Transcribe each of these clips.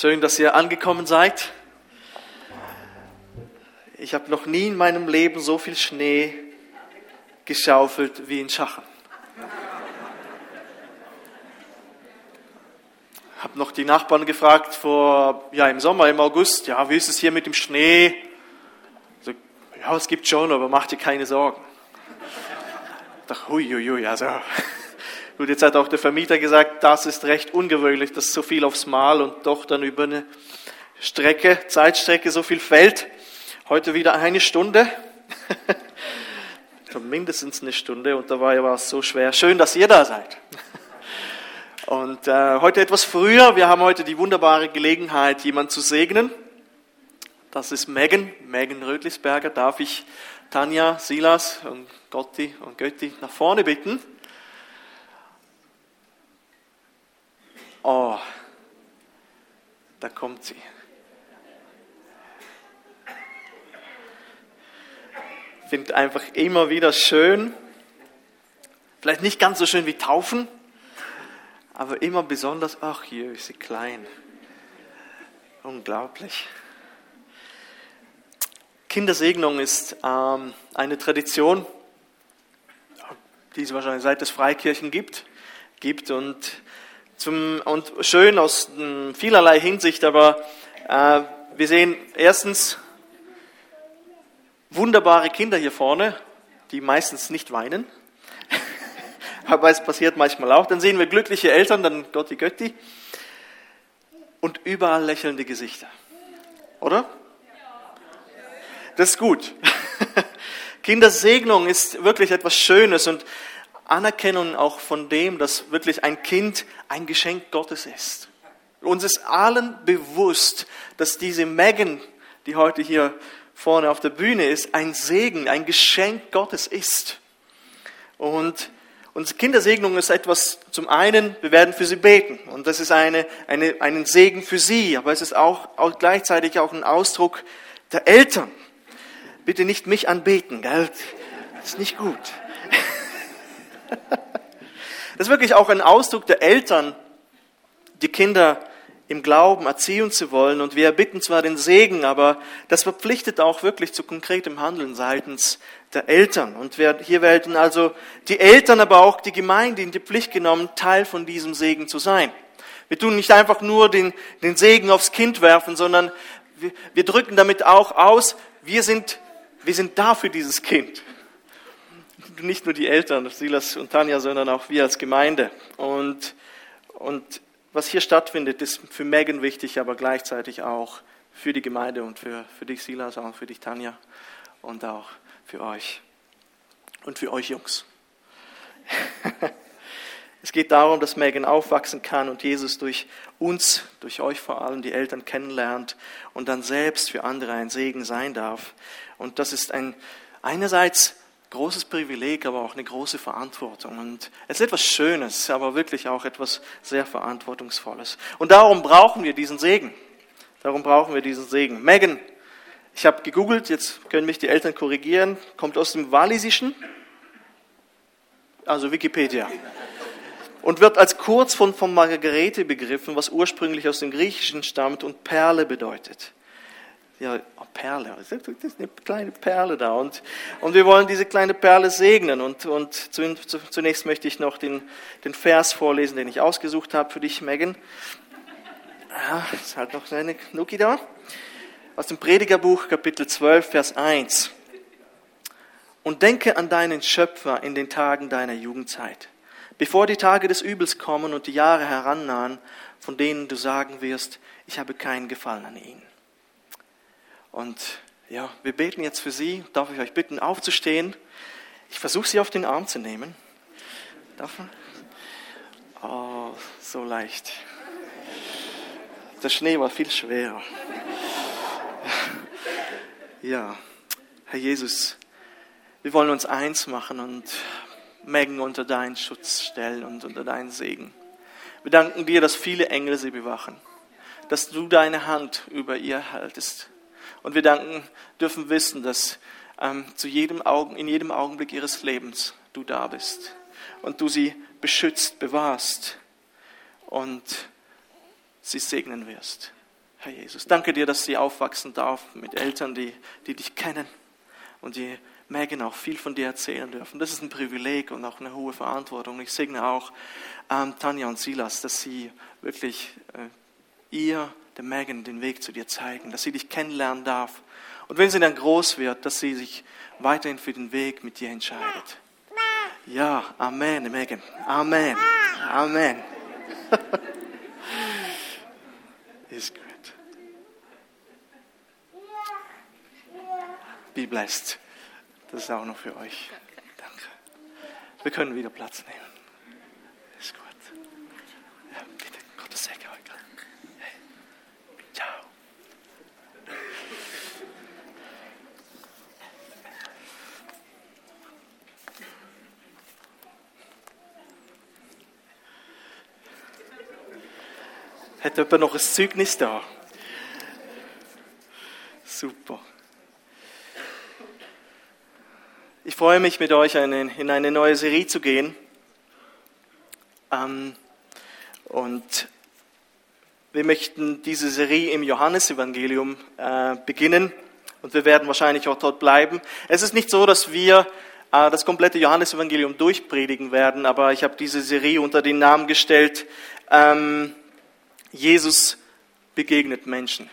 Schön, dass ihr angekommen seid. Ich habe noch nie in meinem Leben so viel Schnee geschaufelt wie in Schachen. Habe noch die Nachbarn gefragt vor ja im Sommer im August, ja wie ist es hier mit dem Schnee? So, ja es gibt schon, aber mach dir keine Sorgen. Ich dachte, hui, hui, hui, also Gut, jetzt hat auch der Vermieter gesagt, das ist recht ungewöhnlich, dass so viel aufs Mal und doch dann über eine Strecke, Zeitstrecke so viel fällt. Heute wieder eine Stunde. mindestens eine Stunde und dabei war es so schwer. Schön, dass ihr da seid. Und äh, heute etwas früher. Wir haben heute die wunderbare Gelegenheit, jemanden zu segnen. Das ist Megan, Megan Rödlisberger. Darf ich Tanja, Silas und Gotti und Götti nach vorne bitten? Oh, da kommt sie. Finde einfach immer wieder schön. Vielleicht nicht ganz so schön wie Taufen, aber immer besonders, ach hier ist sie klein. Unglaublich. Kindersegnung ist ähm, eine Tradition, die es wahrscheinlich seit es Freikirchen gibt, gibt und zum, und schön aus vielerlei Hinsicht, aber äh, wir sehen erstens wunderbare Kinder hier vorne, die meistens nicht weinen. aber es passiert manchmal auch. Dann sehen wir glückliche Eltern, dann Gotti Götti. Und überall lächelnde Gesichter. Oder? Das ist gut. Kindersegnung ist wirklich etwas Schönes und Anerkennung auch von dem, dass wirklich ein Kind ein Geschenk Gottes ist. Uns ist allen bewusst, dass diese Megan, die heute hier vorne auf der Bühne ist, ein Segen, ein Geschenk Gottes ist. Und unsere Kindersegnung ist etwas, zum einen, wir werden für sie beten. Und das ist eine, eine, einen Segen für sie. Aber es ist auch, auch gleichzeitig auch ein Ausdruck der Eltern. Bitte nicht mich anbeten, gell? Das ist nicht gut. Das ist wirklich auch ein Ausdruck der Eltern, die Kinder im Glauben erziehen zu wollen. Und wir erbitten zwar den Segen, aber das verpflichtet auch wirklich zu konkretem Handeln seitens der Eltern. Und hier werden also die Eltern, aber auch die Gemeinde in die Pflicht genommen, Teil von diesem Segen zu sein. Wir tun nicht einfach nur den, den Segen aufs Kind werfen, sondern wir, wir drücken damit auch aus, wir sind, wir sind da für dieses Kind nicht nur die Eltern, Silas und Tanja, sondern auch wir als Gemeinde. Und, und was hier stattfindet, ist für Megan wichtig, aber gleichzeitig auch für die Gemeinde und für, für dich, Silas, auch für dich, Tanja, und auch für euch. Und für euch Jungs. Es geht darum, dass Megan aufwachsen kann und Jesus durch uns, durch euch vor allem, die Eltern kennenlernt und dann selbst für andere ein Segen sein darf. Und das ist ein, einerseits großes Privileg, aber auch eine große Verantwortung. Und es ist etwas Schönes, aber wirklich auch etwas sehr Verantwortungsvolles. Und darum brauchen wir diesen Segen. Darum brauchen wir diesen Segen. Megan, ich habe gegoogelt, jetzt können mich die Eltern korrigieren, kommt aus dem Walisischen, also Wikipedia. Und wird als Kurzform von Margarete begriffen, was ursprünglich aus dem Griechischen stammt und Perle bedeutet ja, oh, Perle, das ist eine kleine Perle da. Und, und wir wollen diese kleine Perle segnen. Und, und zunächst möchte ich noch den, den Vers vorlesen, den ich ausgesucht habe für dich, Megan. Ja, ist halt noch eine Nuki da. Aus dem Predigerbuch, Kapitel 12, Vers 1. Und denke an deinen Schöpfer in den Tagen deiner Jugendzeit, bevor die Tage des Übels kommen und die Jahre herannahen, von denen du sagen wirst, ich habe keinen Gefallen an ihnen. Und ja, wir beten jetzt für Sie. Darf ich euch bitten, aufzustehen? Ich versuche Sie auf den Arm zu nehmen. Darf man? Oh, so leicht. Der Schnee war viel schwerer. Ja, Herr Jesus, wir wollen uns eins machen und Megan unter deinen Schutz stellen und unter deinen Segen. Wir danken dir, dass viele Engel sie bewachen, dass du deine Hand über ihr haltest und wir danken, dürfen wissen, dass ähm, zu jedem Augen, in jedem Augenblick ihres Lebens du da bist und du sie beschützt, bewahrst und sie segnen wirst. Herr Jesus. Danke dir, dass sie aufwachsen darf mit Eltern, die, die dich kennen und die Megan auch viel von dir erzählen dürfen. Das ist ein Privileg und auch eine hohe Verantwortung. Ich segne auch ähm, Tanja und Silas, dass sie wirklich äh, ihr, der Megan, den Weg zu dir zeigen, dass sie dich kennenlernen darf. Und wenn sie dann groß wird, dass sie sich weiterhin für den Weg mit dir entscheidet. Ja, Amen, Megan. Amen. Amen. ist gut. Be blessed. Das ist auch noch für euch. Danke. Wir können wieder Platz nehmen. Ist gut. Ja, bitte, Gottes Segen euch. Hey. Ciao. Hat jemand noch ein Zeugnis da? Super. Ich freue mich, mit euch in eine neue Serie zu gehen. Ähm, und wir möchten diese Serie im Johannesevangelium äh, beginnen und wir werden wahrscheinlich auch dort bleiben. Es ist nicht so, dass wir äh, das komplette Johannesevangelium durchpredigen werden, aber ich habe diese Serie unter den Namen gestellt, ähm, Jesus begegnet Menschen.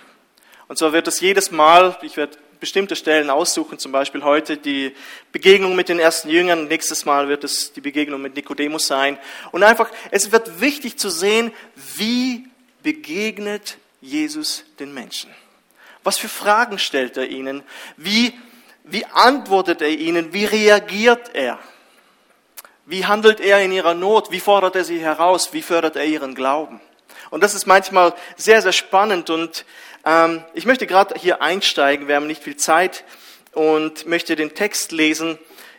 Und zwar wird es jedes Mal, ich werde bestimmte Stellen aussuchen, zum Beispiel heute die Begegnung mit den ersten Jüngern, nächstes Mal wird es die Begegnung mit Nikodemus sein. Und einfach, es wird wichtig zu sehen, wie begegnet Jesus den Menschen. Was für Fragen stellt er ihnen? Wie, wie antwortet er ihnen? Wie reagiert er? Wie handelt er in ihrer Not? Wie fordert er sie heraus? Wie fördert er ihren Glauben? Und das ist manchmal sehr, sehr spannend und ähm, ich möchte gerade hier einsteigen, wir haben nicht viel Zeit und möchte den Text lesen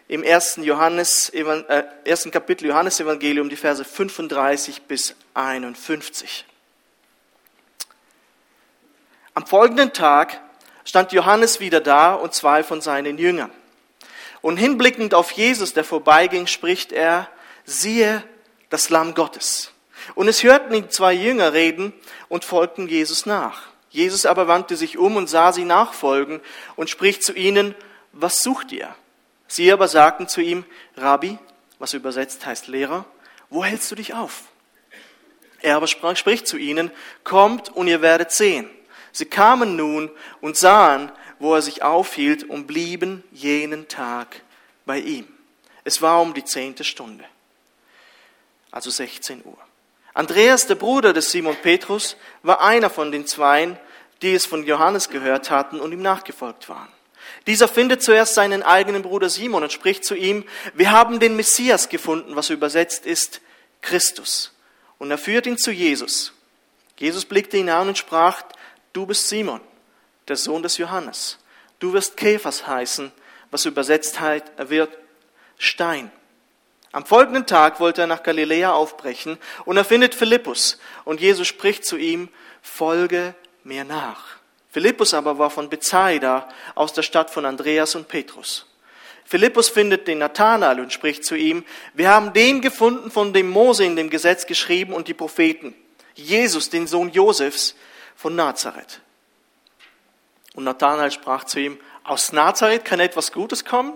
im ersten, Johannes, äh, ersten Kapitel Johannesevangelium, die Verse 35 bis 51. Am folgenden Tag stand Johannes wieder da und zwei von seinen Jüngern. Und hinblickend auf Jesus, der vorbeiging, spricht er, siehe das Lamm Gottes. Und es hörten ihn zwei Jünger reden und folgten Jesus nach. Jesus aber wandte sich um und sah sie nachfolgen und spricht zu ihnen, was sucht ihr? Sie aber sagten zu ihm, Rabbi, was übersetzt heißt Lehrer, wo hältst du dich auf? Er aber sprach, spricht zu ihnen, kommt und ihr werdet sehen. Sie kamen nun und sahen, wo er sich aufhielt und blieben jenen Tag bei ihm. Es war um die zehnte Stunde, also 16 Uhr. Andreas, der Bruder des Simon Petrus, war einer von den Zweien, die es von Johannes gehört hatten und ihm nachgefolgt waren. Dieser findet zuerst seinen eigenen Bruder Simon und spricht zu ihm, wir haben den Messias gefunden, was übersetzt ist Christus. Und er führt ihn zu Jesus. Jesus blickte ihn an und sprach, du bist Simon, der Sohn des Johannes. Du wirst Käfers heißen, was übersetzt wird Stein. Am folgenden Tag wollte er nach Galiläa aufbrechen und er findet Philippus und Jesus spricht zu ihm, folge mir nach. Philippus aber war von Bethsaida aus der Stadt von Andreas und Petrus. Philippus findet den Nathanael und spricht zu ihm, wir haben den gefunden, von dem Mose in dem Gesetz geschrieben und die Propheten, Jesus, den Sohn Josefs von Nazareth. Und Nathanael sprach zu ihm, aus Nazareth kann etwas Gutes kommen?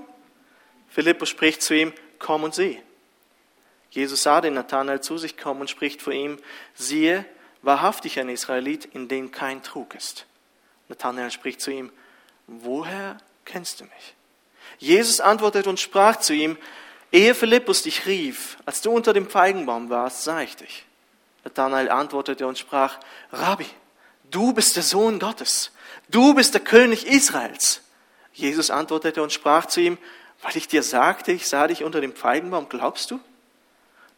Philippus spricht zu ihm, komm und sieh. Jesus sah den Nathanael zu sich kommen und spricht vor ihm, siehe, wahrhaftig ein Israelit, in dem kein Trug ist. Nathanael spricht zu ihm, woher kennst du mich? Jesus antwortete und sprach zu ihm, ehe Philippus dich rief, als du unter dem Feigenbaum warst, sah ich dich. Nathanael antwortete und sprach, Rabbi, du bist der Sohn Gottes, du bist der König Israels. Jesus antwortete und sprach zu ihm, weil ich dir sagte, ich sah dich unter dem Feigenbaum, glaubst du?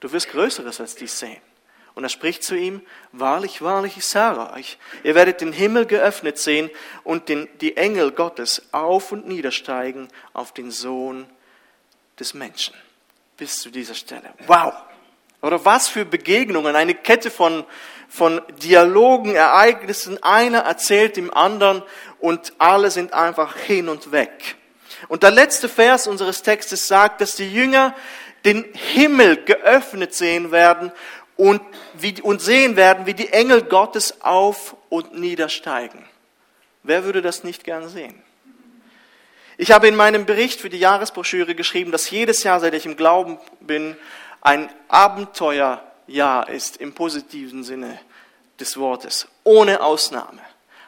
Du wirst Größeres als dies sehen. Und er spricht zu ihm, wahrlich, wahrlich, ich sage euch, ihr werdet den Himmel geöffnet sehen und den, die Engel Gottes auf und niedersteigen auf den Sohn des Menschen. Bis zu dieser Stelle. Wow! Oder was für Begegnungen, eine Kette von, von Dialogen, Ereignissen. Einer erzählt dem anderen und alle sind einfach hin und weg. Und der letzte Vers unseres Textes sagt, dass die Jünger den Himmel geöffnet sehen werden und, wie, und sehen werden, wie die Engel Gottes auf und niedersteigen. Wer würde das nicht gern sehen? Ich habe in meinem Bericht für die Jahresbroschüre geschrieben, dass jedes Jahr, seit ich im Glauben bin, ein Abenteuerjahr ist im positiven Sinne des Wortes, ohne Ausnahme.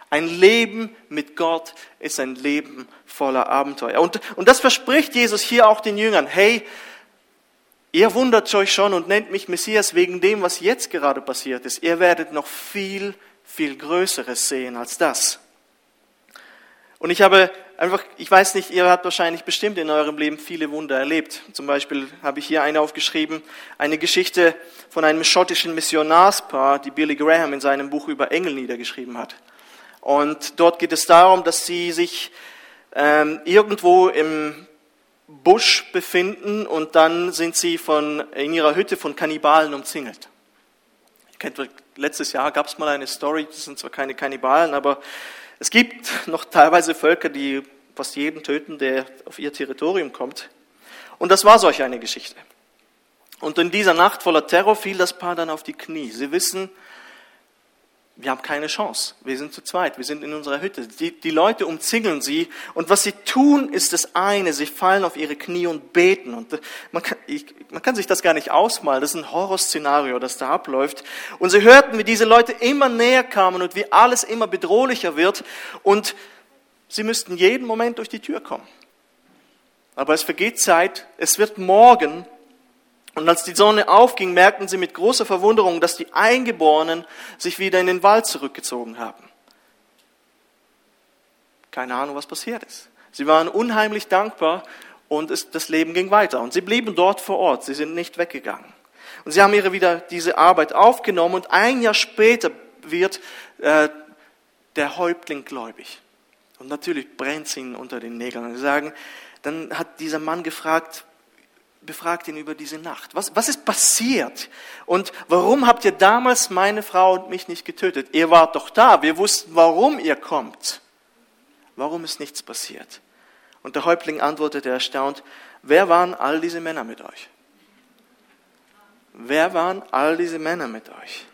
Ein Leben mit Gott ist ein Leben voller Abenteuer. Und, und das verspricht Jesus hier auch den Jüngern. Hey, ihr wundert euch schon und nennt mich Messias wegen dem, was jetzt gerade passiert ist. Ihr werdet noch viel, viel Größeres sehen als das. Und ich habe einfach, ich weiß nicht, ihr habt wahrscheinlich bestimmt in eurem Leben viele Wunder erlebt. Zum Beispiel habe ich hier eine aufgeschrieben, eine Geschichte von einem schottischen Missionarspaar, die Billy Graham in seinem Buch über Engel niedergeschrieben hat. Und dort geht es darum, dass sie sich ähm, irgendwo im Busch befinden und dann sind sie von, in ihrer Hütte von Kannibalen umzingelt. Ihr kennt, letztes Jahr gab es mal eine Story, das sind zwar keine Kannibalen, aber es gibt noch teilweise Völker, die fast jeden töten, der auf ihr Territorium kommt. Und das war solch eine Geschichte. Und in dieser Nacht voller Terror fiel das Paar dann auf die Knie. Sie wissen, wir haben keine Chance. Wir sind zu zweit, wir sind in unserer Hütte. Die, die Leute umzingeln sie und was sie tun, ist das eine. Sie fallen auf ihre Knie und beten. Und man kann, ich, man kann sich das gar nicht ausmalen. Das ist ein Horrorszenario, das da abläuft. Und sie hörten, wie diese Leute immer näher kamen und wie alles immer bedrohlicher wird. Und sie müssten jeden Moment durch die Tür kommen. Aber es vergeht Zeit. Es wird morgen und als die Sonne aufging, merkten sie mit großer Verwunderung, dass die Eingeborenen sich wieder in den Wald zurückgezogen haben. Keine Ahnung, was passiert ist. Sie waren unheimlich dankbar und es, das Leben ging weiter. Und sie blieben dort vor Ort. Sie sind nicht weggegangen. Und sie haben ihre wieder diese Arbeit aufgenommen und ein Jahr später wird äh, der Häuptling gläubig. Und natürlich brennt es ihnen unter den Nägeln. Und sie sagen, dann hat dieser Mann gefragt, befragt ihn über diese Nacht. Was, was ist passiert? Und warum habt ihr damals meine Frau und mich nicht getötet? Ihr wart doch da. Wir wussten, warum ihr kommt. Warum ist nichts passiert? Und der Häuptling antwortete erstaunt, wer waren all diese Männer mit euch? Wer waren all diese Männer mit euch?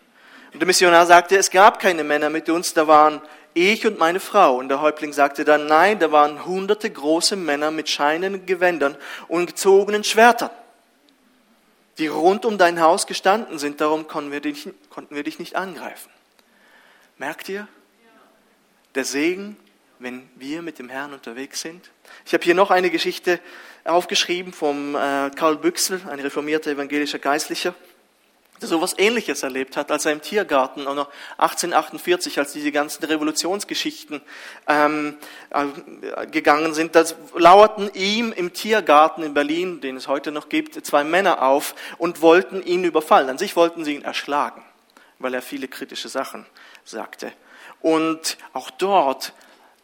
Und der Missionar sagte, es gab keine Männer mit uns, da waren ich und meine Frau. Und der Häuptling sagte dann, nein, da waren hunderte große Männer mit scheinenden Gewändern und gezogenen Schwertern, die rund um dein Haus gestanden sind, darum konnten wir dich, konnten wir dich nicht angreifen. Merkt ihr? Der Segen, wenn wir mit dem Herrn unterwegs sind. Ich habe hier noch eine Geschichte aufgeschrieben vom äh, Karl Büchsel, ein reformierter evangelischer Geistlicher so etwas Ähnliches erlebt hat, als er im Tiergarten 1848, als diese ganzen Revolutionsgeschichten ähm, äh, gegangen sind, da lauerten ihm im Tiergarten in Berlin, den es heute noch gibt, zwei Männer auf und wollten ihn überfallen. An sich wollten sie ihn erschlagen, weil er viele kritische Sachen sagte. Und auch dort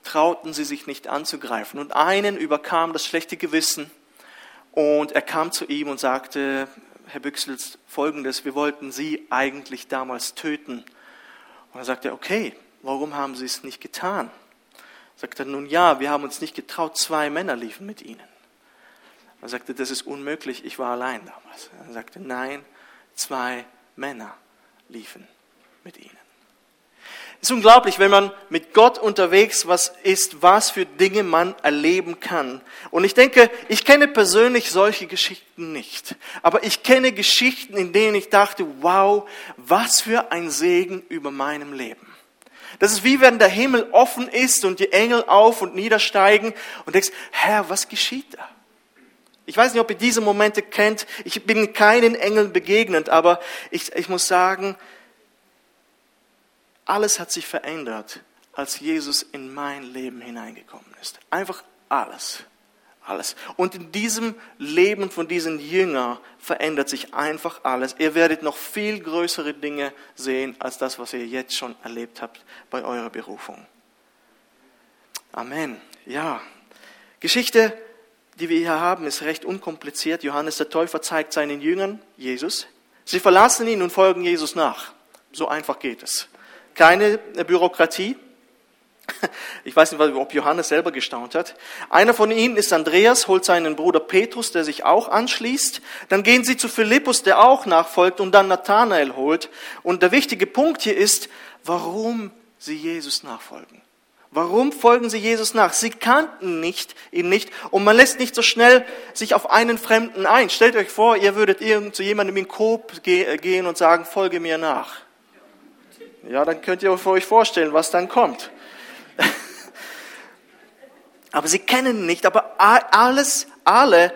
trauten sie sich nicht anzugreifen. Und einen überkam das schlechte Gewissen und er kam zu ihm und sagte, Herr Büchsels, folgendes, wir wollten Sie eigentlich damals töten. Und er sagte, okay, warum haben Sie es nicht getan? Sagt er, nun ja, wir haben uns nicht getraut, zwei Männer liefen mit Ihnen. Er sagte, das ist unmöglich, ich war allein damals. Er sagte, nein, zwei Männer liefen mit Ihnen. Es ist unglaublich, wenn man mit Gott unterwegs was ist, was für Dinge man erleben kann. Und ich denke, ich kenne persönlich solche Geschichten nicht. Aber ich kenne Geschichten, in denen ich dachte, wow, was für ein Segen über meinem Leben. Das ist wie wenn der Himmel offen ist und die Engel auf und niedersteigen und denkst, Herr, was geschieht da? Ich weiß nicht, ob ihr diese Momente kennt. Ich bin keinen Engeln begegnet, aber ich, ich muss sagen, alles hat sich verändert, als Jesus in mein Leben hineingekommen ist. Einfach alles. Alles. Und in diesem Leben von diesen Jüngern verändert sich einfach alles. Ihr werdet noch viel größere Dinge sehen als das, was ihr jetzt schon erlebt habt bei eurer Berufung. Amen. Ja. Geschichte, die wir hier haben, ist recht unkompliziert. Johannes der Täufer zeigt seinen Jüngern Jesus. Sie verlassen ihn und folgen Jesus nach. So einfach geht es keine Bürokratie. Ich weiß nicht, ob Johannes selber gestaunt hat. Einer von ihnen ist Andreas, holt seinen Bruder Petrus, der sich auch anschließt. Dann gehen sie zu Philippus, der auch nachfolgt und dann Nathanael holt. Und der wichtige Punkt hier ist, warum sie Jesus nachfolgen. Warum folgen sie Jesus nach? Sie kannten nicht, ihn nicht und man lässt nicht so schnell sich auf einen Fremden ein. Stellt euch vor, ihr würdet zu jemandem in Coop gehen und sagen, folge mir nach. Ja, dann könnt ihr euch vorstellen, was dann kommt. Aber sie kennen nicht, aber alles, alle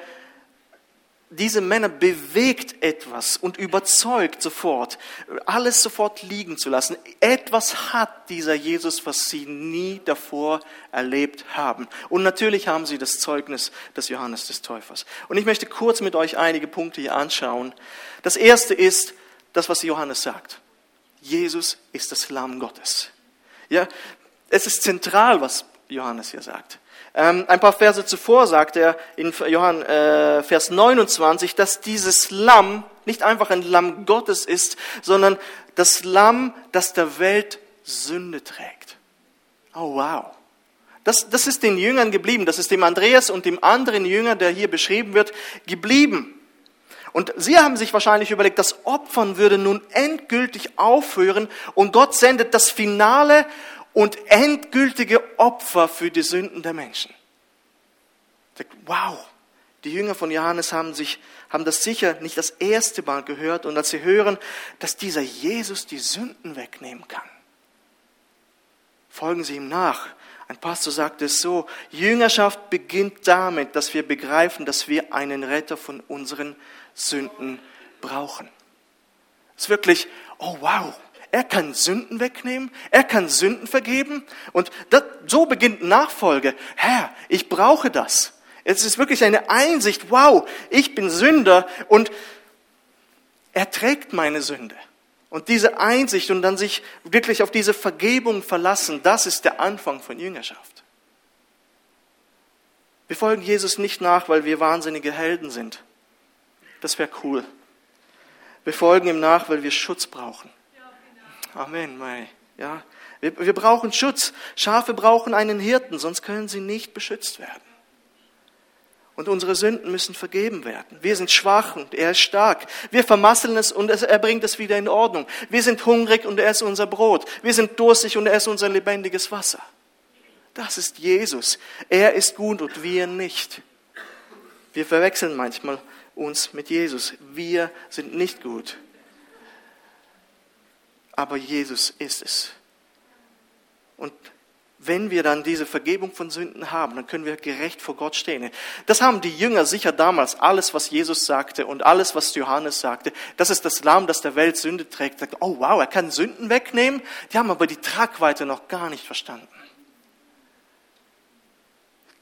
diese Männer bewegt etwas und überzeugt sofort, alles sofort liegen zu lassen. Etwas hat dieser Jesus, was sie nie davor erlebt haben. Und natürlich haben sie das Zeugnis des Johannes des Täufers. Und ich möchte kurz mit euch einige Punkte hier anschauen. Das erste ist das, was Johannes sagt. Jesus ist das Lamm Gottes. Ja, es ist zentral, was Johannes hier sagt. Ähm, ein paar Verse zuvor sagt er in Johann äh, Vers 29, dass dieses Lamm nicht einfach ein Lamm Gottes ist, sondern das Lamm, das der Welt Sünde trägt. Oh wow. Das, das ist den Jüngern geblieben. Das ist dem Andreas und dem anderen Jünger, der hier beschrieben wird, geblieben. Und sie haben sich wahrscheinlich überlegt, das Opfern würde nun endgültig aufhören und Gott sendet das Finale und endgültige Opfer für die Sünden der Menschen. Wow, die Jünger von Johannes haben, sich, haben das sicher nicht das erste Mal gehört und als sie hören, dass dieser Jesus die Sünden wegnehmen kann, folgen sie ihm nach. Ein Pastor sagt es so, Jüngerschaft beginnt damit, dass wir begreifen, dass wir einen Retter von unseren Sünden brauchen. Es ist wirklich, oh wow, er kann Sünden wegnehmen, er kann Sünden vergeben. Und das, so beginnt Nachfolge. Herr, ich brauche das. Es ist wirklich eine Einsicht, wow, ich bin Sünder und er trägt meine Sünde. Und diese Einsicht und dann sich wirklich auf diese Vergebung verlassen, das ist der Anfang von Jüngerschaft. Wir folgen Jesus nicht nach, weil wir wahnsinnige Helden sind. Das wäre cool. Wir folgen ihm nach, weil wir Schutz brauchen. Amen, Mai. Ja, wir, wir brauchen Schutz. Schafe brauchen einen Hirten, sonst können sie nicht beschützt werden. Und unsere Sünden müssen vergeben werden. Wir sind schwach und er ist stark. Wir vermasseln es und er bringt es wieder in Ordnung. Wir sind hungrig und er ist unser Brot. Wir sind durstig und er ist unser lebendiges Wasser. Das ist Jesus. Er ist gut und wir nicht. Wir verwechseln manchmal uns mit Jesus. Wir sind nicht gut aber Jesus ist es. Und wenn wir dann diese Vergebung von Sünden haben, dann können wir gerecht vor Gott stehen. Das haben die Jünger sicher damals, alles, was Jesus sagte und alles, was Johannes sagte, das ist das Lamm, das der Welt Sünde trägt. Oh wow, er kann Sünden wegnehmen. Die haben aber die Tragweite noch gar nicht verstanden.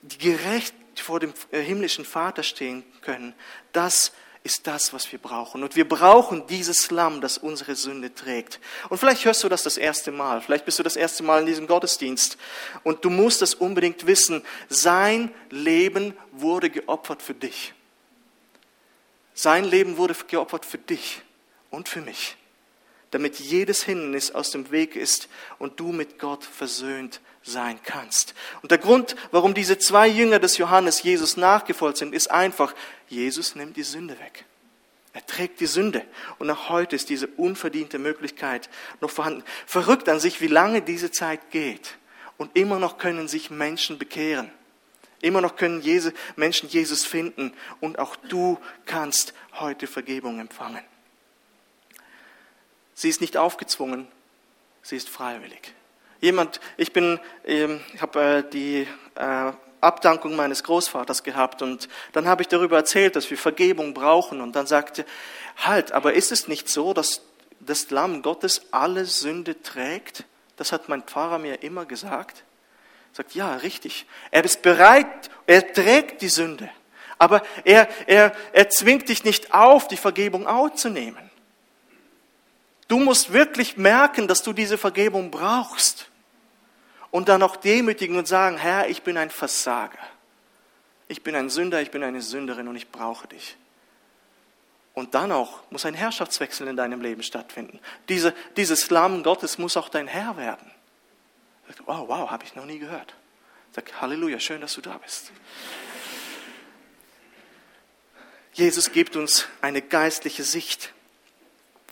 Die gerecht vor dem äh, himmlischen Vater stehen können, das ist das, was wir brauchen. Und wir brauchen dieses Lamm, das unsere Sünde trägt. Und vielleicht hörst du das das erste Mal. Vielleicht bist du das erste Mal in diesem Gottesdienst. Und du musst es unbedingt wissen. Sein Leben wurde geopfert für dich. Sein Leben wurde geopfert für dich und für mich. Damit jedes Hindernis aus dem Weg ist und du mit Gott versöhnt sein kannst. Und der Grund, warum diese zwei Jünger des Johannes Jesus nachgefolgt sind, ist einfach, Jesus nimmt die Sünde weg. Er trägt die Sünde. Und auch heute ist diese unverdiente Möglichkeit noch vorhanden. Verrückt an sich, wie lange diese Zeit geht. Und immer noch können sich Menschen bekehren. Immer noch können Menschen Jesus finden. Und auch du kannst heute Vergebung empfangen. Sie ist nicht aufgezwungen, sie ist freiwillig. Jemand, ich bin, ähm, ich habe äh, die äh, Abdankung meines Großvaters gehabt und dann habe ich darüber erzählt, dass wir Vergebung brauchen und dann sagte, halt, aber ist es nicht so, dass das Lamm Gottes alle Sünde trägt? Das hat mein Pfarrer mir immer gesagt. Er sagt, ja, richtig. Er ist bereit, er trägt die Sünde. Aber er, er, er zwingt dich nicht auf, die Vergebung aufzunehmen. Du musst wirklich merken, dass du diese Vergebung brauchst und dann auch demütigen und sagen, Herr, ich bin ein Versager. Ich bin ein Sünder, ich bin eine Sünderin und ich brauche dich. Und dann auch muss ein Herrschaftswechsel in deinem Leben stattfinden. Diese, dieses Lamm Gottes muss auch dein Herr werden. Oh, wow, habe ich noch nie gehört. Sag, Halleluja, schön, dass du da bist. Jesus gibt uns eine geistliche Sicht.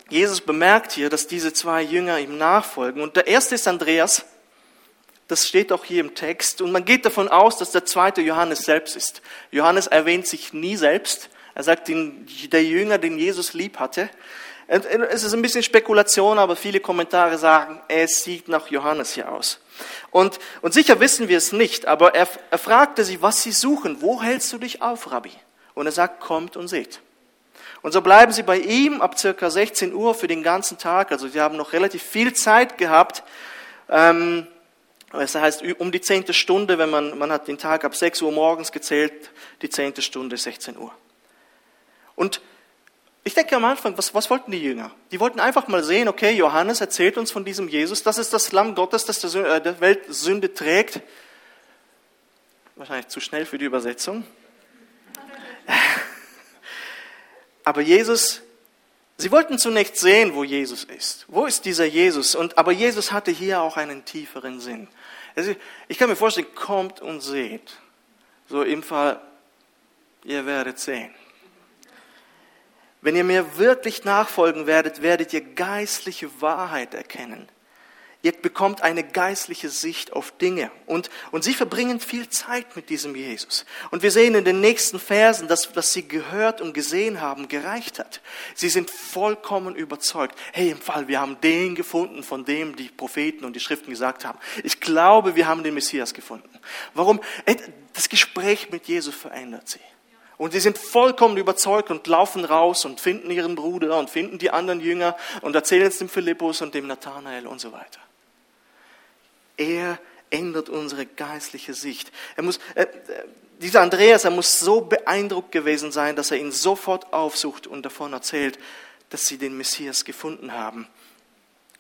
Jesus bemerkt hier, dass diese zwei Jünger ihm nachfolgen. Und der erste ist Andreas. Das steht auch hier im Text. Und man geht davon aus, dass der zweite Johannes selbst ist. Johannes erwähnt sich nie selbst. Er sagt, der Jünger, den Jesus lieb hatte. Es ist ein bisschen Spekulation, aber viele Kommentare sagen, es sieht nach Johannes hier aus. Und, und sicher wissen wir es nicht, aber er, er fragte sie, was sie suchen. Wo hältst du dich auf, Rabbi? Und er sagt, kommt und seht. Und so bleiben sie bei ihm ab circa 16 Uhr für den ganzen Tag. Also sie haben noch relativ viel Zeit gehabt. Ähm, das heißt, um die zehnte Stunde, wenn man, man hat den Tag ab 6 Uhr morgens gezählt, die zehnte Stunde 16 Uhr. Und ich denke am Anfang, was, was wollten die Jünger? Die wollten einfach mal sehen, okay, Johannes erzählt uns von diesem Jesus, das ist das Lamm Gottes, das der äh, Welt Sünde trägt. Wahrscheinlich zu schnell für die Übersetzung. Aber Jesus, sie wollten zunächst sehen, wo Jesus ist. Wo ist dieser Jesus? Und, aber Jesus hatte hier auch einen tieferen Sinn. Also ich kann mir vorstellen, kommt und seht. So im Fall, ihr werdet sehen. Wenn ihr mir wirklich nachfolgen werdet, werdet ihr geistliche Wahrheit erkennen. Ihr bekommt eine geistliche Sicht auf Dinge. Und, und sie verbringen viel Zeit mit diesem Jesus. Und wir sehen in den nächsten Versen, dass was sie gehört und gesehen haben, gereicht hat. Sie sind vollkommen überzeugt. Hey, im Fall, wir haben den gefunden, von dem die Propheten und die Schriften gesagt haben. Ich glaube, wir haben den Messias gefunden. Warum? Das Gespräch mit Jesus verändert sie. Und sie sind vollkommen überzeugt und laufen raus und finden ihren Bruder und finden die anderen Jünger und erzählen es dem Philippus und dem Nathanael und so weiter. Er ändert unsere geistliche Sicht. Er muss, äh, dieser Andreas, er muss so beeindruckt gewesen sein, dass er ihn sofort aufsucht und davon erzählt, dass sie den Messias gefunden haben.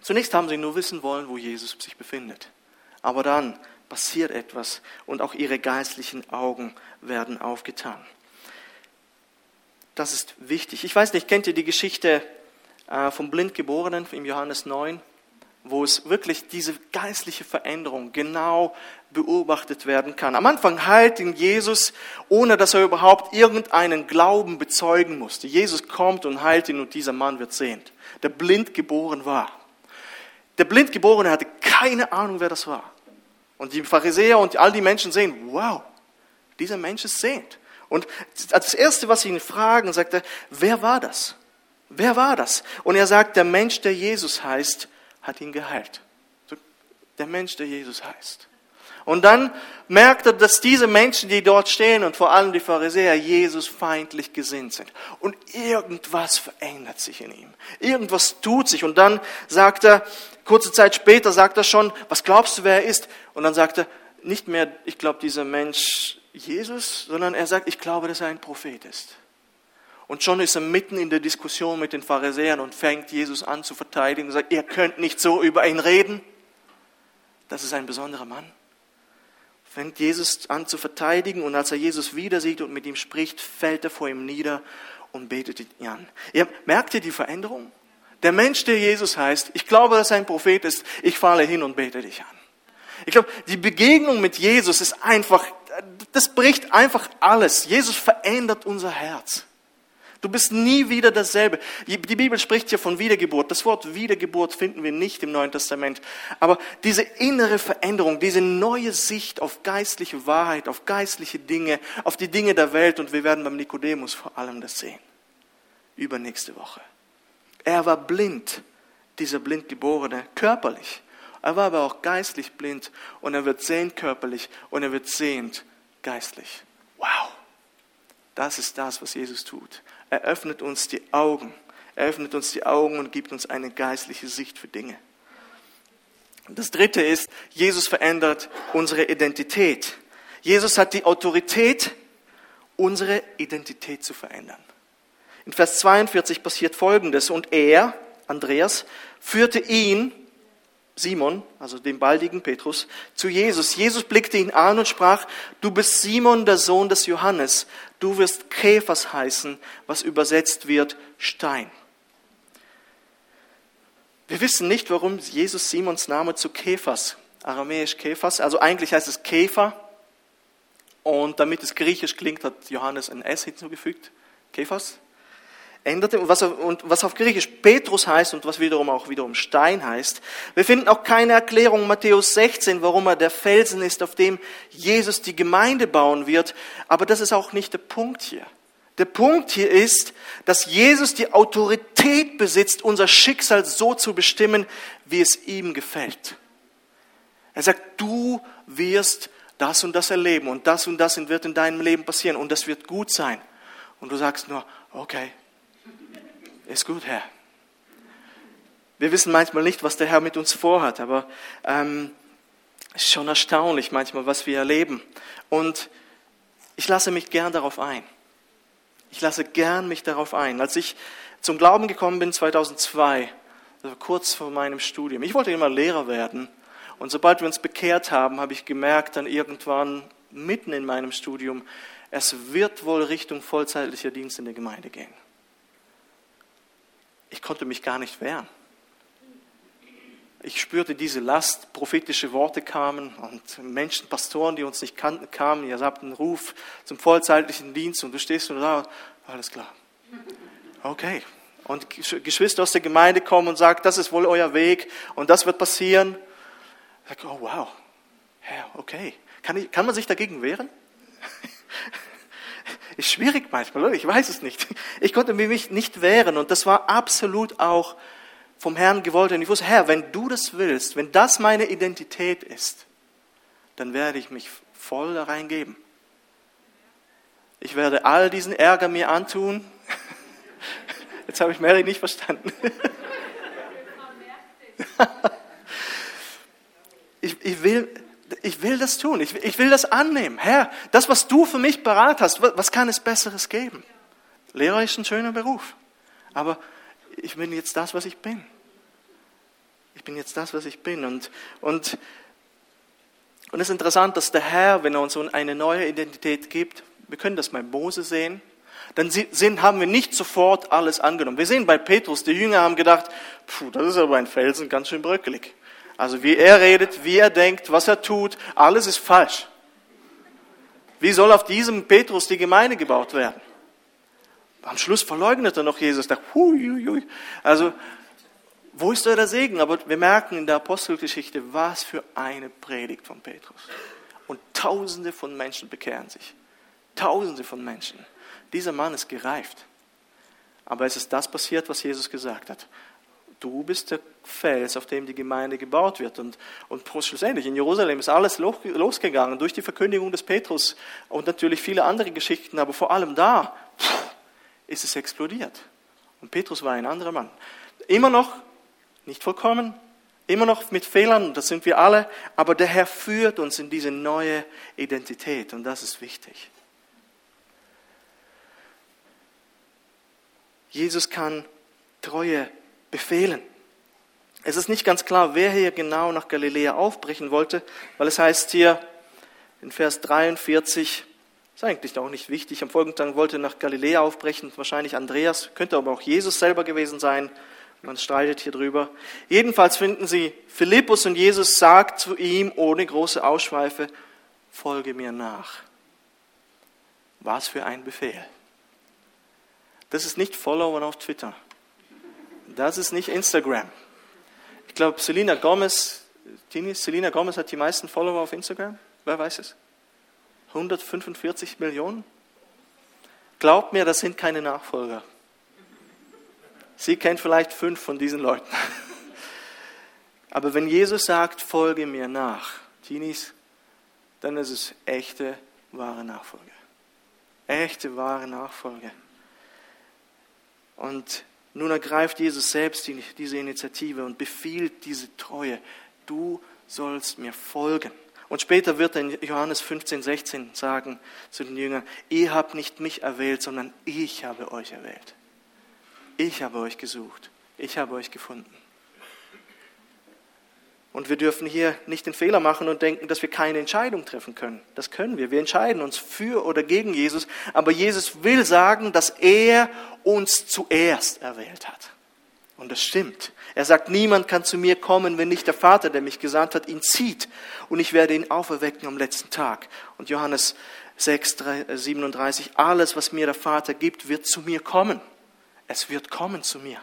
Zunächst haben sie nur wissen wollen, wo Jesus sich befindet. Aber dann passiert etwas und auch ihre geistlichen Augen werden aufgetan. Das ist wichtig. Ich weiß nicht, kennt ihr die Geschichte äh, vom Blindgeborenen im Johannes 9, wo es wirklich diese geistliche Veränderung genau beobachtet werden kann. Am Anfang heilt ihn Jesus, ohne dass er überhaupt irgendeinen Glauben bezeugen musste. Jesus kommt und heilt ihn und dieser Mann wird sehend, der blind geboren war. Der Blindgeborene hatte keine Ahnung, wer das war. Und die Pharisäer und all die Menschen sehen, wow, dieser Mensch ist sehend. Und das Erste, was sie ihn fragen, sagt er, wer war das? Wer war das? Und er sagt, der Mensch, der Jesus heißt, hat ihn geheilt. Der Mensch, der Jesus heißt. Und dann merkt er, dass diese Menschen, die dort stehen und vor allem die Pharisäer, Jesus feindlich gesinnt sind. Und irgendwas verändert sich in ihm. Irgendwas tut sich. Und dann sagt er, kurze Zeit später sagt er schon, was glaubst du, wer er ist? Und dann sagt er, nicht mehr, ich glaube, dieser Mensch Jesus, sondern er sagt, ich glaube, dass er ein Prophet ist. Und schon ist er mitten in der Diskussion mit den Pharisäern und fängt Jesus an zu verteidigen und sagt, ihr könnt nicht so über ihn reden. Das ist ein besonderer Mann. Fängt Jesus an zu verteidigen und als er Jesus wieder sieht und mit ihm spricht, fällt er vor ihm nieder und betet ihn an. Ihr merkt ihr die Veränderung? Der Mensch, der Jesus heißt, ich glaube, dass er ein Prophet ist, ich falle hin und bete dich an. Ich glaube, die Begegnung mit Jesus ist einfach das bricht einfach alles. Jesus verändert unser Herz. Du bist nie wieder dasselbe. Die Bibel spricht hier von Wiedergeburt. Das Wort Wiedergeburt finden wir nicht im Neuen Testament. Aber diese innere Veränderung, diese neue Sicht auf geistliche Wahrheit, auf geistliche Dinge, auf die Dinge der Welt, und wir werden beim Nikodemus vor allem das sehen. Übernächste Woche. Er war blind, dieser Blindgeborene, körperlich. Er war aber auch geistlich blind und er wird sehend körperlich und er wird sehend geistlich. Wow, das ist das, was Jesus tut. Er öffnet uns die Augen. Er öffnet uns die Augen und gibt uns eine geistliche Sicht für Dinge. Das dritte ist, Jesus verändert unsere Identität. Jesus hat die Autorität, unsere Identität zu verändern. In Vers 42 passiert Folgendes. Und er, Andreas, führte ihn, Simon, also dem baldigen Petrus, zu Jesus. Jesus blickte ihn an und sprach, du bist Simon, der Sohn des Johannes, du wirst Käfers heißen, was übersetzt wird Stein. Wir wissen nicht, warum Jesus Simons Name zu Käfers aramäisch Kephas, also eigentlich heißt es Käfer. Und damit es griechisch klingt, hat Johannes ein S hinzugefügt, Kephas. Änderte, und was, und was auf Griechisch Petrus heißt und was wiederum auch wiederum Stein heißt. Wir finden auch keine Erklärung Matthäus 16, warum er der Felsen ist, auf dem Jesus die Gemeinde bauen wird. Aber das ist auch nicht der Punkt hier. Der Punkt hier ist, dass Jesus die Autorität besitzt, unser Schicksal so zu bestimmen, wie es ihm gefällt. Er sagt, du wirst das und das erleben und das und das wird in deinem Leben passieren und das wird gut sein. Und du sagst nur, okay, ist gut, Herr. Wir wissen manchmal nicht, was der Herr mit uns vorhat, aber ähm, es ist schon erstaunlich manchmal, was wir erleben. Und ich lasse mich gern darauf ein. Ich lasse gern mich darauf ein. Als ich zum Glauben gekommen bin 2002, also kurz vor meinem Studium, ich wollte immer Lehrer werden. Und sobald wir uns bekehrt haben, habe ich gemerkt, dann irgendwann mitten in meinem Studium, es wird wohl Richtung vollzeitlicher Dienst in der Gemeinde gehen. Ich konnte mich gar nicht wehren. Ich spürte diese Last, prophetische Worte kamen und Menschen, Pastoren, die uns nicht kannten, kamen. Ihr habt einen Ruf zum vollzeitlichen Dienst und du stehst nur da, alles klar. Okay. Und Geschwister aus der Gemeinde kommen und sagen, das ist wohl euer Weg und das wird passieren. Ich sage, oh wow, Herr, okay. Kann, ich, kann man sich dagegen wehren? Ist schwierig manchmal, oder? Ich weiß es nicht. Ich konnte mich nicht wehren und das war absolut auch vom Herrn gewollt. Und ich wusste, Herr, wenn du das willst, wenn das meine Identität ist, dann werde ich mich voll da reingeben. Ich werde all diesen Ärger mir antun. Jetzt habe ich Mary nicht verstanden. Ich, ich, will, ich will das tun. Ich, ich will das annehmen. Herr, das, was du für mich parat hast, was kann es Besseres geben? Lehrer ist ein schöner Beruf. Aber ich bin jetzt das, was ich bin. Ich bin jetzt das, was ich bin. Und, und, und es ist interessant, dass der Herr, wenn er uns eine neue Identität gibt, wir können das bei Mose sehen, dann sind, haben wir nicht sofort alles angenommen. Wir sehen bei Petrus, die Jünger haben gedacht, puh, das ist aber ein Felsen ganz schön bröckelig. Also wie er redet, wie er denkt, was er tut, alles ist falsch. Wie soll auf diesem Petrus die Gemeinde gebaut werden? Am Schluss verleugnet er noch Jesus. Da, hui, hui. Also, wo ist da der Segen? Aber wir merken in der Apostelgeschichte, was für eine Predigt von Petrus. Und Tausende von Menschen bekehren sich. Tausende von Menschen. Dieser Mann ist gereift. Aber es ist das passiert, was Jesus gesagt hat. Du bist der Fels, auf dem die Gemeinde gebaut wird. Und, und schlussendlich in Jerusalem ist alles losgegangen durch die Verkündigung des Petrus und natürlich viele andere Geschichten, aber vor allem da ist es explodiert. Und Petrus war ein anderer Mann. Immer noch nicht vollkommen, immer noch mit Fehlern, das sind wir alle, aber der Herr führt uns in diese neue Identität und das ist wichtig. Jesus kann Treue befehlen. Es ist nicht ganz klar, wer hier genau nach Galiläa aufbrechen wollte, weil es heißt hier in Vers 43, ist eigentlich auch nicht wichtig. Am folgenden Tag wollte nach Galiläa aufbrechen, wahrscheinlich Andreas, könnte aber auch Jesus selber gewesen sein. Man streitet hier drüber. Jedenfalls finden Sie, Philippus und Jesus sagt zu ihm ohne große Ausschweife, folge mir nach. Was für ein Befehl. Das ist nicht Follower auf Twitter. Das ist nicht Instagram. Ich glaube, Selina Gomez, Selina Gomez hat die meisten Follower auf Instagram. Wer weiß es? 145 Millionen? Glaubt mir, das sind keine Nachfolger. Sie kennt vielleicht fünf von diesen Leuten. Aber wenn Jesus sagt, folge mir nach, Teenies, dann ist es echte, wahre Nachfolge. Echte, wahre Nachfolge. Und nun ergreift Jesus selbst die, diese Initiative und befiehlt diese Treue. Du sollst mir folgen. Und später wird er in Johannes 15, 16 sagen zu den Jüngern, ihr habt nicht mich erwählt, sondern ich habe euch erwählt. Ich habe euch gesucht. Ich habe euch gefunden. Und wir dürfen hier nicht den Fehler machen und denken, dass wir keine Entscheidung treffen können. Das können wir. Wir entscheiden uns für oder gegen Jesus. Aber Jesus will sagen, dass er uns zuerst erwählt hat. Und das stimmt. Er sagt, niemand kann zu mir kommen, wenn nicht der Vater, der mich gesandt hat, ihn zieht. Und ich werde ihn auferwecken am letzten Tag. Und Johannes 6, 37, alles, was mir der Vater gibt, wird zu mir kommen. Es wird kommen zu mir.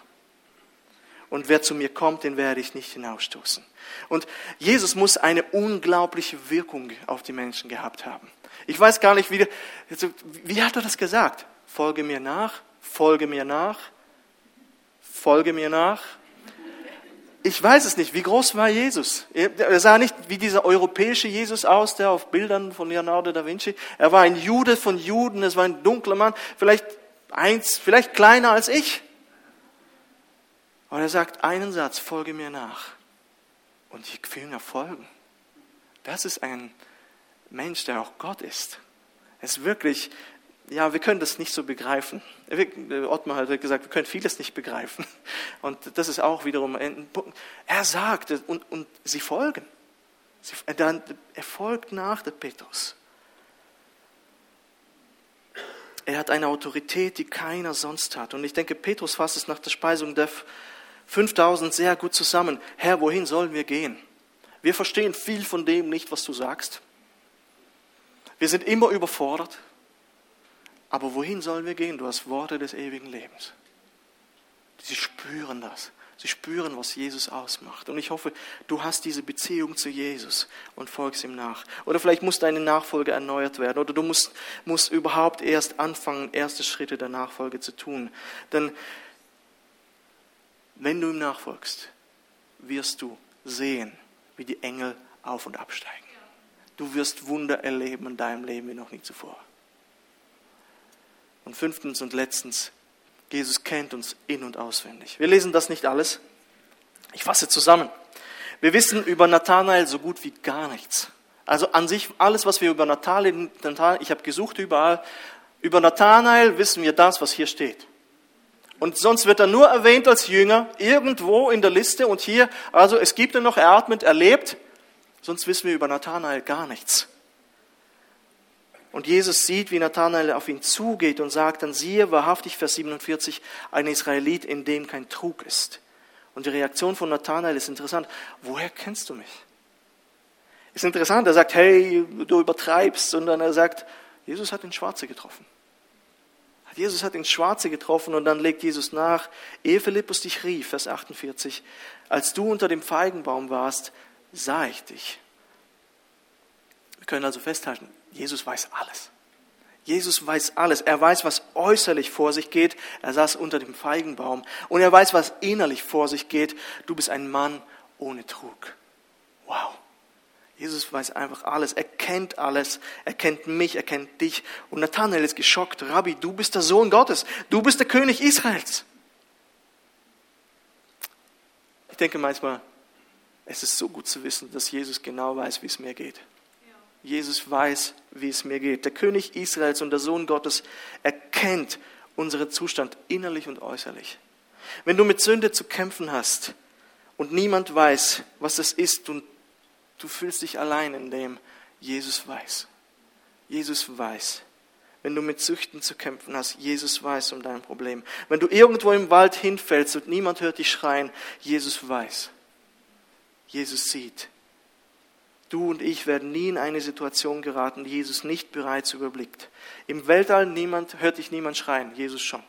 Und wer zu mir kommt, den werde ich nicht hinausstoßen. Und Jesus muss eine unglaubliche Wirkung auf die Menschen gehabt haben. Ich weiß gar nicht, wie, wie hat er das gesagt? Folge mir nach, folge mir nach, folge mir nach. Ich weiß es nicht, wie groß war Jesus? Er sah nicht wie dieser europäische Jesus aus, der auf Bildern von Leonardo da Vinci. Er war ein Jude von Juden, es war ein dunkler Mann, vielleicht eins, vielleicht kleiner als ich. Und er sagt einen Satz, folge mir nach. Und die Jünger folgen. Das ist ein Mensch, der auch Gott ist. Es ist wirklich ja, wir können das nicht so begreifen. Ottmar hat gesagt, wir können vieles nicht begreifen. Und das ist auch wiederum ein Punkt. Er sagt und, und sie folgen. er folgt nach der Petrus. Er hat eine Autorität, die keiner sonst hat. Und ich denke, Petrus fasst es nach der Speisung der 5000 sehr gut zusammen. Herr, wohin sollen wir gehen? Wir verstehen viel von dem nicht, was du sagst. Wir sind immer überfordert. Aber wohin sollen wir gehen? Du hast Worte des ewigen Lebens. Sie spüren das. Sie spüren, was Jesus ausmacht. Und ich hoffe, du hast diese Beziehung zu Jesus und folgst ihm nach. Oder vielleicht muss deine Nachfolge erneuert werden. Oder du musst, musst überhaupt erst anfangen, erste Schritte der Nachfolge zu tun. Denn wenn du ihm nachfolgst, wirst du sehen, wie die Engel auf und absteigen. Du wirst Wunder erleben in deinem Leben wie noch nie zuvor. Und fünftens und letztens, Jesus kennt uns in und auswendig. Wir lesen das nicht alles. Ich fasse zusammen. Wir wissen über Nathanael so gut wie gar nichts. Also an sich alles, was wir über Nathanael, ich habe gesucht überall, über Nathanael wissen wir das, was hier steht. Und sonst wird er nur erwähnt als Jünger, irgendwo in der Liste und hier, also es gibt ihn noch, er atmet, er lebt, sonst wissen wir über Nathanael gar nichts. Und Jesus sieht, wie Nathanael auf ihn zugeht und sagt dann, siehe wahrhaftig, Vers 47, ein Israelit, in dem kein Trug ist. Und die Reaktion von Nathanael ist interessant. Woher kennst du mich? Ist interessant, er sagt, hey, du übertreibst, sondern er sagt, Jesus hat den Schwarze getroffen. Jesus hat den Schwarze getroffen und dann legt Jesus nach, ehe Philippus dich rief, Vers 48, als du unter dem Feigenbaum warst, sah ich dich. Wir können also festhalten, Jesus weiß alles. Jesus weiß alles. Er weiß, was äußerlich vor sich geht. Er saß unter dem Feigenbaum. Und er weiß, was innerlich vor sich geht. Du bist ein Mann ohne Trug. Wow. Jesus weiß einfach alles. Er kennt alles. Er kennt mich, er kennt dich. Und Nathanael ist geschockt. Rabbi, du bist der Sohn Gottes. Du bist der König Israels. Ich denke manchmal, es ist so gut zu wissen, dass Jesus genau weiß, wie es mir geht. Jesus weiß, wie es mir geht. Der König Israels und der Sohn Gottes erkennt unseren Zustand innerlich und äußerlich. Wenn du mit Sünde zu kämpfen hast und niemand weiß, was es ist und du fühlst dich allein in dem, Jesus weiß. Jesus weiß. Wenn du mit Süchten zu kämpfen hast, Jesus weiß um dein Problem. Wenn du irgendwo im Wald hinfällst und niemand hört dich schreien, Jesus weiß. Jesus sieht. Du und ich werden nie in eine Situation geraten, die Jesus nicht bereits überblickt. Im Weltall niemand, hört dich niemand schreien, Jesus schon.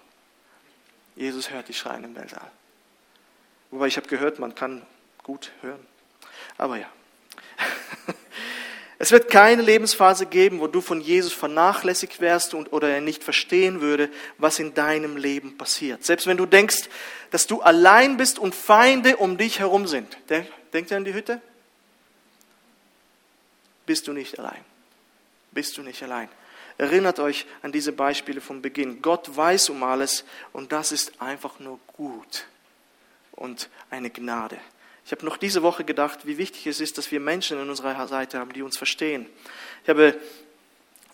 Jesus hört dich schreien im Weltall. Wobei ich habe gehört, man kann gut hören. Aber ja. Es wird keine Lebensphase geben, wo du von Jesus vernachlässigt wärst und, oder er nicht verstehen würde, was in deinem Leben passiert. Selbst wenn du denkst, dass du allein bist und Feinde um dich herum sind. Denkt ihr an die Hütte? bist du nicht allein. Bist du nicht allein. Erinnert euch an diese Beispiele vom Beginn. Gott weiß um alles und das ist einfach nur gut und eine Gnade. Ich habe noch diese Woche gedacht, wie wichtig es ist, dass wir Menschen an unserer Seite haben, die uns verstehen. Ich habe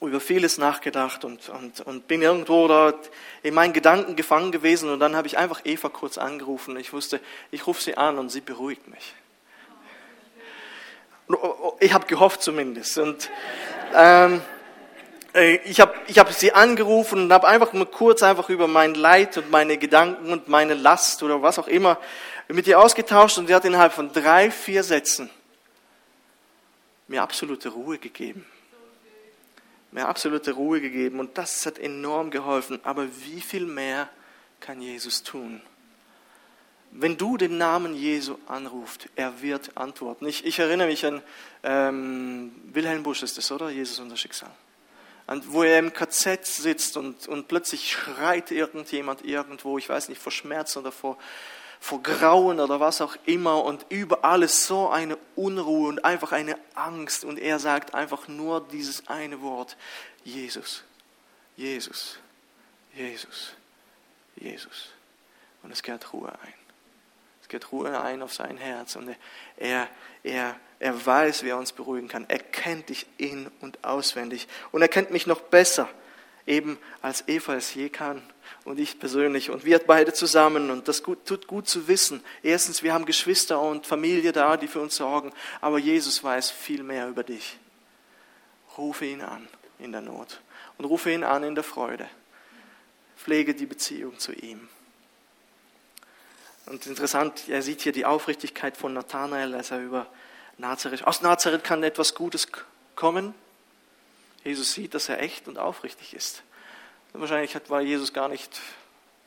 über vieles nachgedacht und, und, und bin irgendwo da in meinen Gedanken gefangen gewesen und dann habe ich einfach Eva kurz angerufen. Ich wusste, ich rufe sie an und sie beruhigt mich. Ich habe gehofft zumindest. Und ähm, äh, ich habe ich hab sie angerufen und habe einfach nur kurz einfach über mein Leid und meine Gedanken und meine Last oder was auch immer mit ihr ausgetauscht und sie hat innerhalb von drei, vier Sätzen mir absolute Ruhe gegeben. Mir absolute Ruhe gegeben und das hat enorm geholfen. Aber wie viel mehr kann Jesus tun? Wenn du den Namen Jesu anrufst, er wird antworten. Ich, ich erinnere mich an ähm, Wilhelm Busch, ist das, oder? Jesus unser Schicksal. Und wo er im KZ sitzt und, und plötzlich schreit irgendjemand irgendwo, ich weiß nicht, vor Schmerz oder vor, vor Grauen oder was auch immer und überall ist so eine Unruhe und einfach eine Angst und er sagt einfach nur dieses eine Wort, Jesus, Jesus, Jesus, Jesus. Und es kehrt Ruhe ein geht Ruhe ein auf sein Herz und er, er, er weiß, wie er uns beruhigen kann. Er kennt dich in- und auswendig und er kennt mich noch besser, eben als Eva es je kann und ich persönlich und wir beide zusammen und das tut gut zu wissen. Erstens, wir haben Geschwister und Familie da, die für uns sorgen, aber Jesus weiß viel mehr über dich. Rufe ihn an in der Not und rufe ihn an in der Freude. Pflege die Beziehung zu ihm. Und interessant, er sieht hier die Aufrichtigkeit von Nathanael, als er über Nazareth, aus Nazareth kann etwas Gutes kommen. Jesus sieht, dass er echt und aufrichtig ist. Und wahrscheinlich war Jesus gar nicht,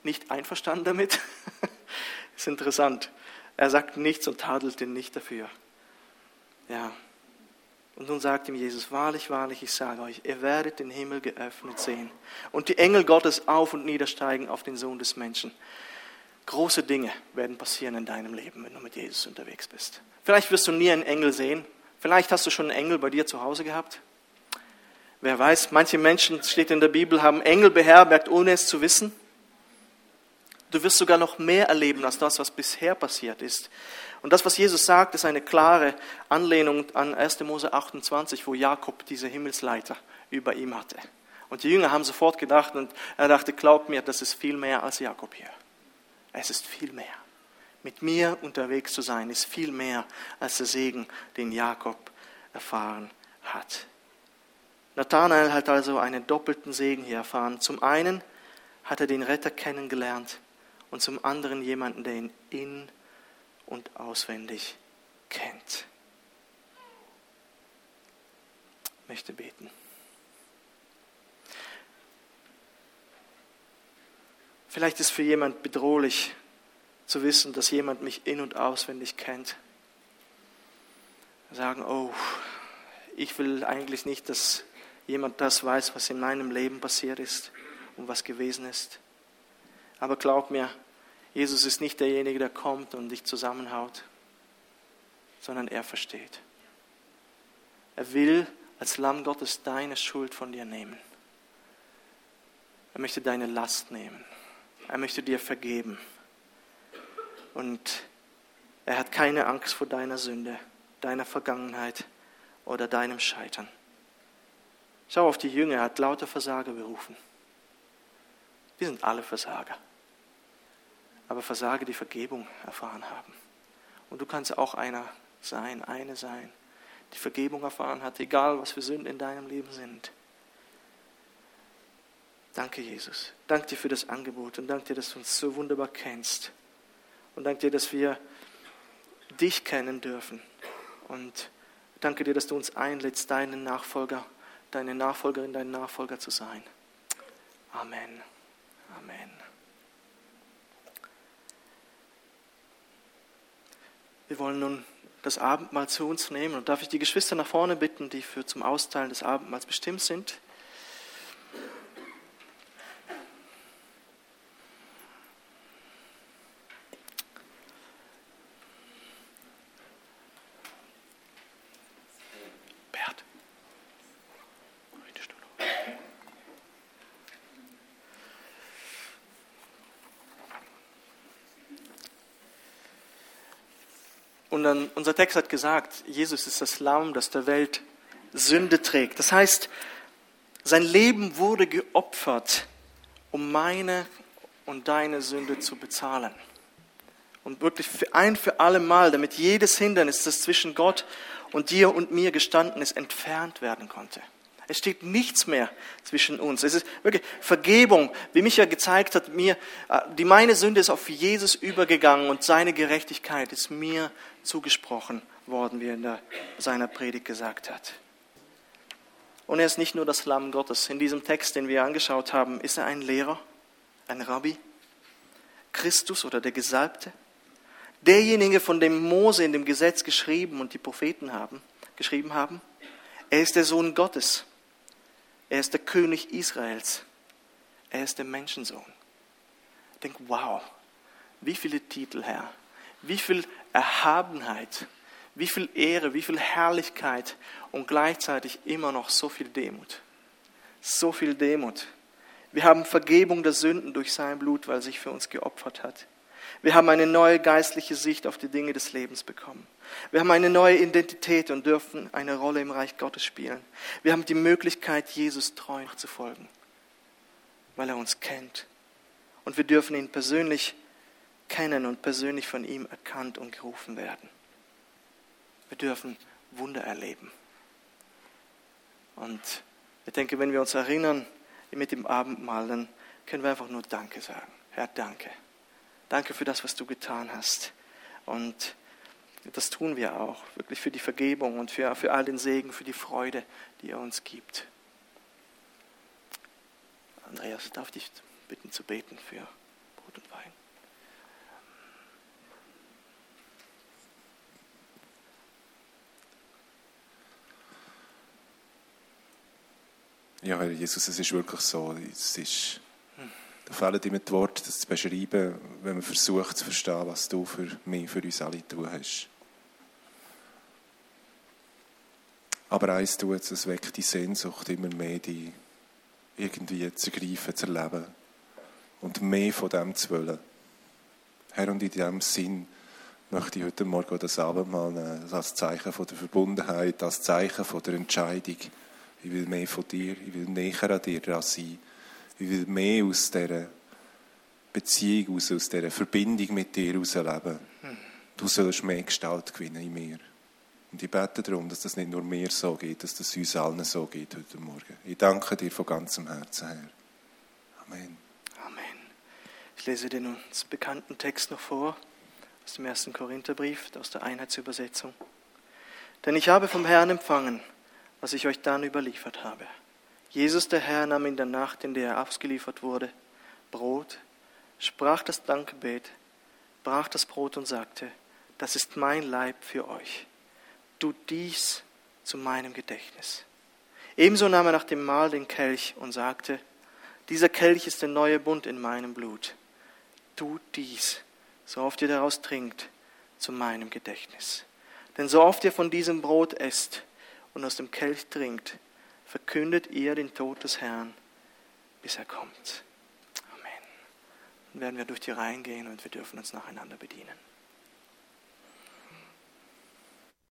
nicht einverstanden damit. ist interessant. Er sagt nichts und tadelt ihn nicht dafür. Ja. Und nun sagt ihm Jesus, wahrlich, wahrlich, ich sage euch, ihr werdet den Himmel geöffnet sehen und die Engel Gottes auf und niedersteigen auf den Sohn des Menschen. Große Dinge werden passieren in deinem Leben, wenn du mit Jesus unterwegs bist. Vielleicht wirst du nie einen Engel sehen. Vielleicht hast du schon einen Engel bei dir zu Hause gehabt. Wer weiß, manche Menschen, steht in der Bibel, haben Engel beherbergt, ohne es zu wissen. Du wirst sogar noch mehr erleben als das, was bisher passiert ist. Und das, was Jesus sagt, ist eine klare Anlehnung an 1. Mose 28, wo Jakob diese Himmelsleiter über ihm hatte. Und die Jünger haben sofort gedacht, und er dachte, glaub mir, das ist viel mehr als Jakob hier. Es ist viel mehr. Mit mir unterwegs zu sein, ist viel mehr als der Segen, den Jakob erfahren hat. Nathanael hat also einen doppelten Segen hier erfahren. Zum einen hat er den Retter kennengelernt und zum anderen jemanden, der ihn in und auswendig kennt. Ich möchte beten. Vielleicht ist für jemand bedrohlich zu wissen, dass jemand mich in und auswendig kennt. Sagen, oh, ich will eigentlich nicht, dass jemand das weiß, was in meinem Leben passiert ist und was gewesen ist. Aber glaub mir, Jesus ist nicht derjenige, der kommt und dich zusammenhaut, sondern er versteht. Er will als Lamm Gottes deine Schuld von dir nehmen. Er möchte deine Last nehmen. Er möchte dir vergeben. Und er hat keine Angst vor deiner Sünde, deiner Vergangenheit oder deinem Scheitern. Schau auf die Jünger, er hat lauter Versager berufen. Wir sind alle Versager. Aber Versager, die Vergebung erfahren haben. Und du kannst auch einer sein, eine sein, die Vergebung erfahren hat, egal was für Sünden in deinem Leben sind. Danke, Jesus. Danke dir für das Angebot und danke dir, dass du uns so wunderbar kennst. Und danke dir, dass wir dich kennen dürfen. Und danke dir, dass du uns einlädst, deinen Nachfolger, deine Nachfolgerin, dein Nachfolger zu sein. Amen. Amen. Wir wollen nun das Abendmahl zu uns nehmen und darf ich die Geschwister nach vorne bitten, die für zum Austeilen des Abendmahls bestimmt sind. Und dann, unser Text hat gesagt, Jesus ist das Lamm, das der Welt Sünde trägt. Das heißt, sein Leben wurde geopfert, um meine und deine Sünde zu bezahlen. Und wirklich für ein für alle Mal, damit jedes Hindernis, das zwischen Gott und dir und mir gestanden ist, entfernt werden konnte. Es steht nichts mehr zwischen uns. Es ist wirklich Vergebung, wie mich ja gezeigt hat, mir, äh, die meine Sünde ist auf Jesus übergegangen und seine Gerechtigkeit ist mir zugesprochen worden, wie er in seiner Predigt gesagt hat. Und er ist nicht nur das Lamm Gottes. In diesem Text, den wir angeschaut haben, ist er ein Lehrer, ein Rabbi, Christus oder der Gesalbte, derjenige, von dem Mose in dem Gesetz geschrieben und die Propheten haben, geschrieben haben. Er ist der Sohn Gottes. Er ist der König Israels. Er ist der Menschensohn. Ich denke, wow, wie viele Titel, Herr. Wie viel Erhabenheit, wie viel Ehre, wie viel Herrlichkeit und gleichzeitig immer noch so viel Demut. So viel Demut. Wir haben Vergebung der Sünden durch sein Blut, weil er sich für uns geopfert hat. Wir haben eine neue geistliche Sicht auf die Dinge des Lebens bekommen. Wir haben eine neue Identität und dürfen eine Rolle im Reich Gottes spielen. Wir haben die Möglichkeit, Jesus treu zu folgen, weil er uns kennt. Und wir dürfen ihn persönlich kennen und persönlich von ihm erkannt und gerufen werden. Wir dürfen Wunder erleben. Und ich denke, wenn wir uns erinnern mit dem Abendmahl, dann können wir einfach nur Danke sagen. Herr, danke. Danke für das, was du getan hast. Und das tun wir auch, wirklich für die Vergebung und für, für all den Segen, für die Freude, die er uns gibt. Andreas, darf ich dich bitten zu beten für Brot und Wein? Ja, Herr Jesus, es ist wirklich so. Es ist da fehlen immer die Worte, das zu beschreiben, wenn man versucht zu verstehen, was du für mich, für uns alle tun hast. Aber eins tut es, es weckt die Sehnsucht immer mehr, die irgendwie zu ergreifen, zu erleben und mehr von dem zu wollen. Herr, und in diesem Sinn möchte ich heute Morgen das Abendmahl nehmen, als Zeichen von der Verbundenheit, als Zeichen von der Entscheidung. Ich will mehr von dir, ich will näher an dir sein. Ich will mehr aus dieser Beziehung, aus, aus dieser Verbindung mit dir herausleben. Du sollst mehr Gestalt gewinnen in mir. Und ich bete darum, dass das nicht nur mir so geht, dass das uns allen so geht heute Morgen. Ich danke dir von ganzem Herzen, Herr. Amen. Amen. Ich lese den bekannten Text noch vor, aus dem ersten Korintherbrief, aus der Einheitsübersetzung. Denn ich habe vom Herrn empfangen, was ich euch dann überliefert habe. Jesus, der Herr, nahm in der Nacht, in der er ausgeliefert wurde, Brot, sprach das Dankgebet, brach das Brot und sagte, das ist mein Leib für euch. Tut dies zu meinem Gedächtnis. Ebenso nahm er nach dem Mahl den Kelch und sagte, dieser Kelch ist der neue Bund in meinem Blut. Tut dies, so oft ihr daraus trinkt, zu meinem Gedächtnis. Denn so oft ihr von diesem Brot esst und aus dem Kelch trinkt, verkündet ihr den Tod des Herrn, bis er kommt. Amen. Dann werden wir durch die Reihen gehen und wir dürfen uns nacheinander bedienen.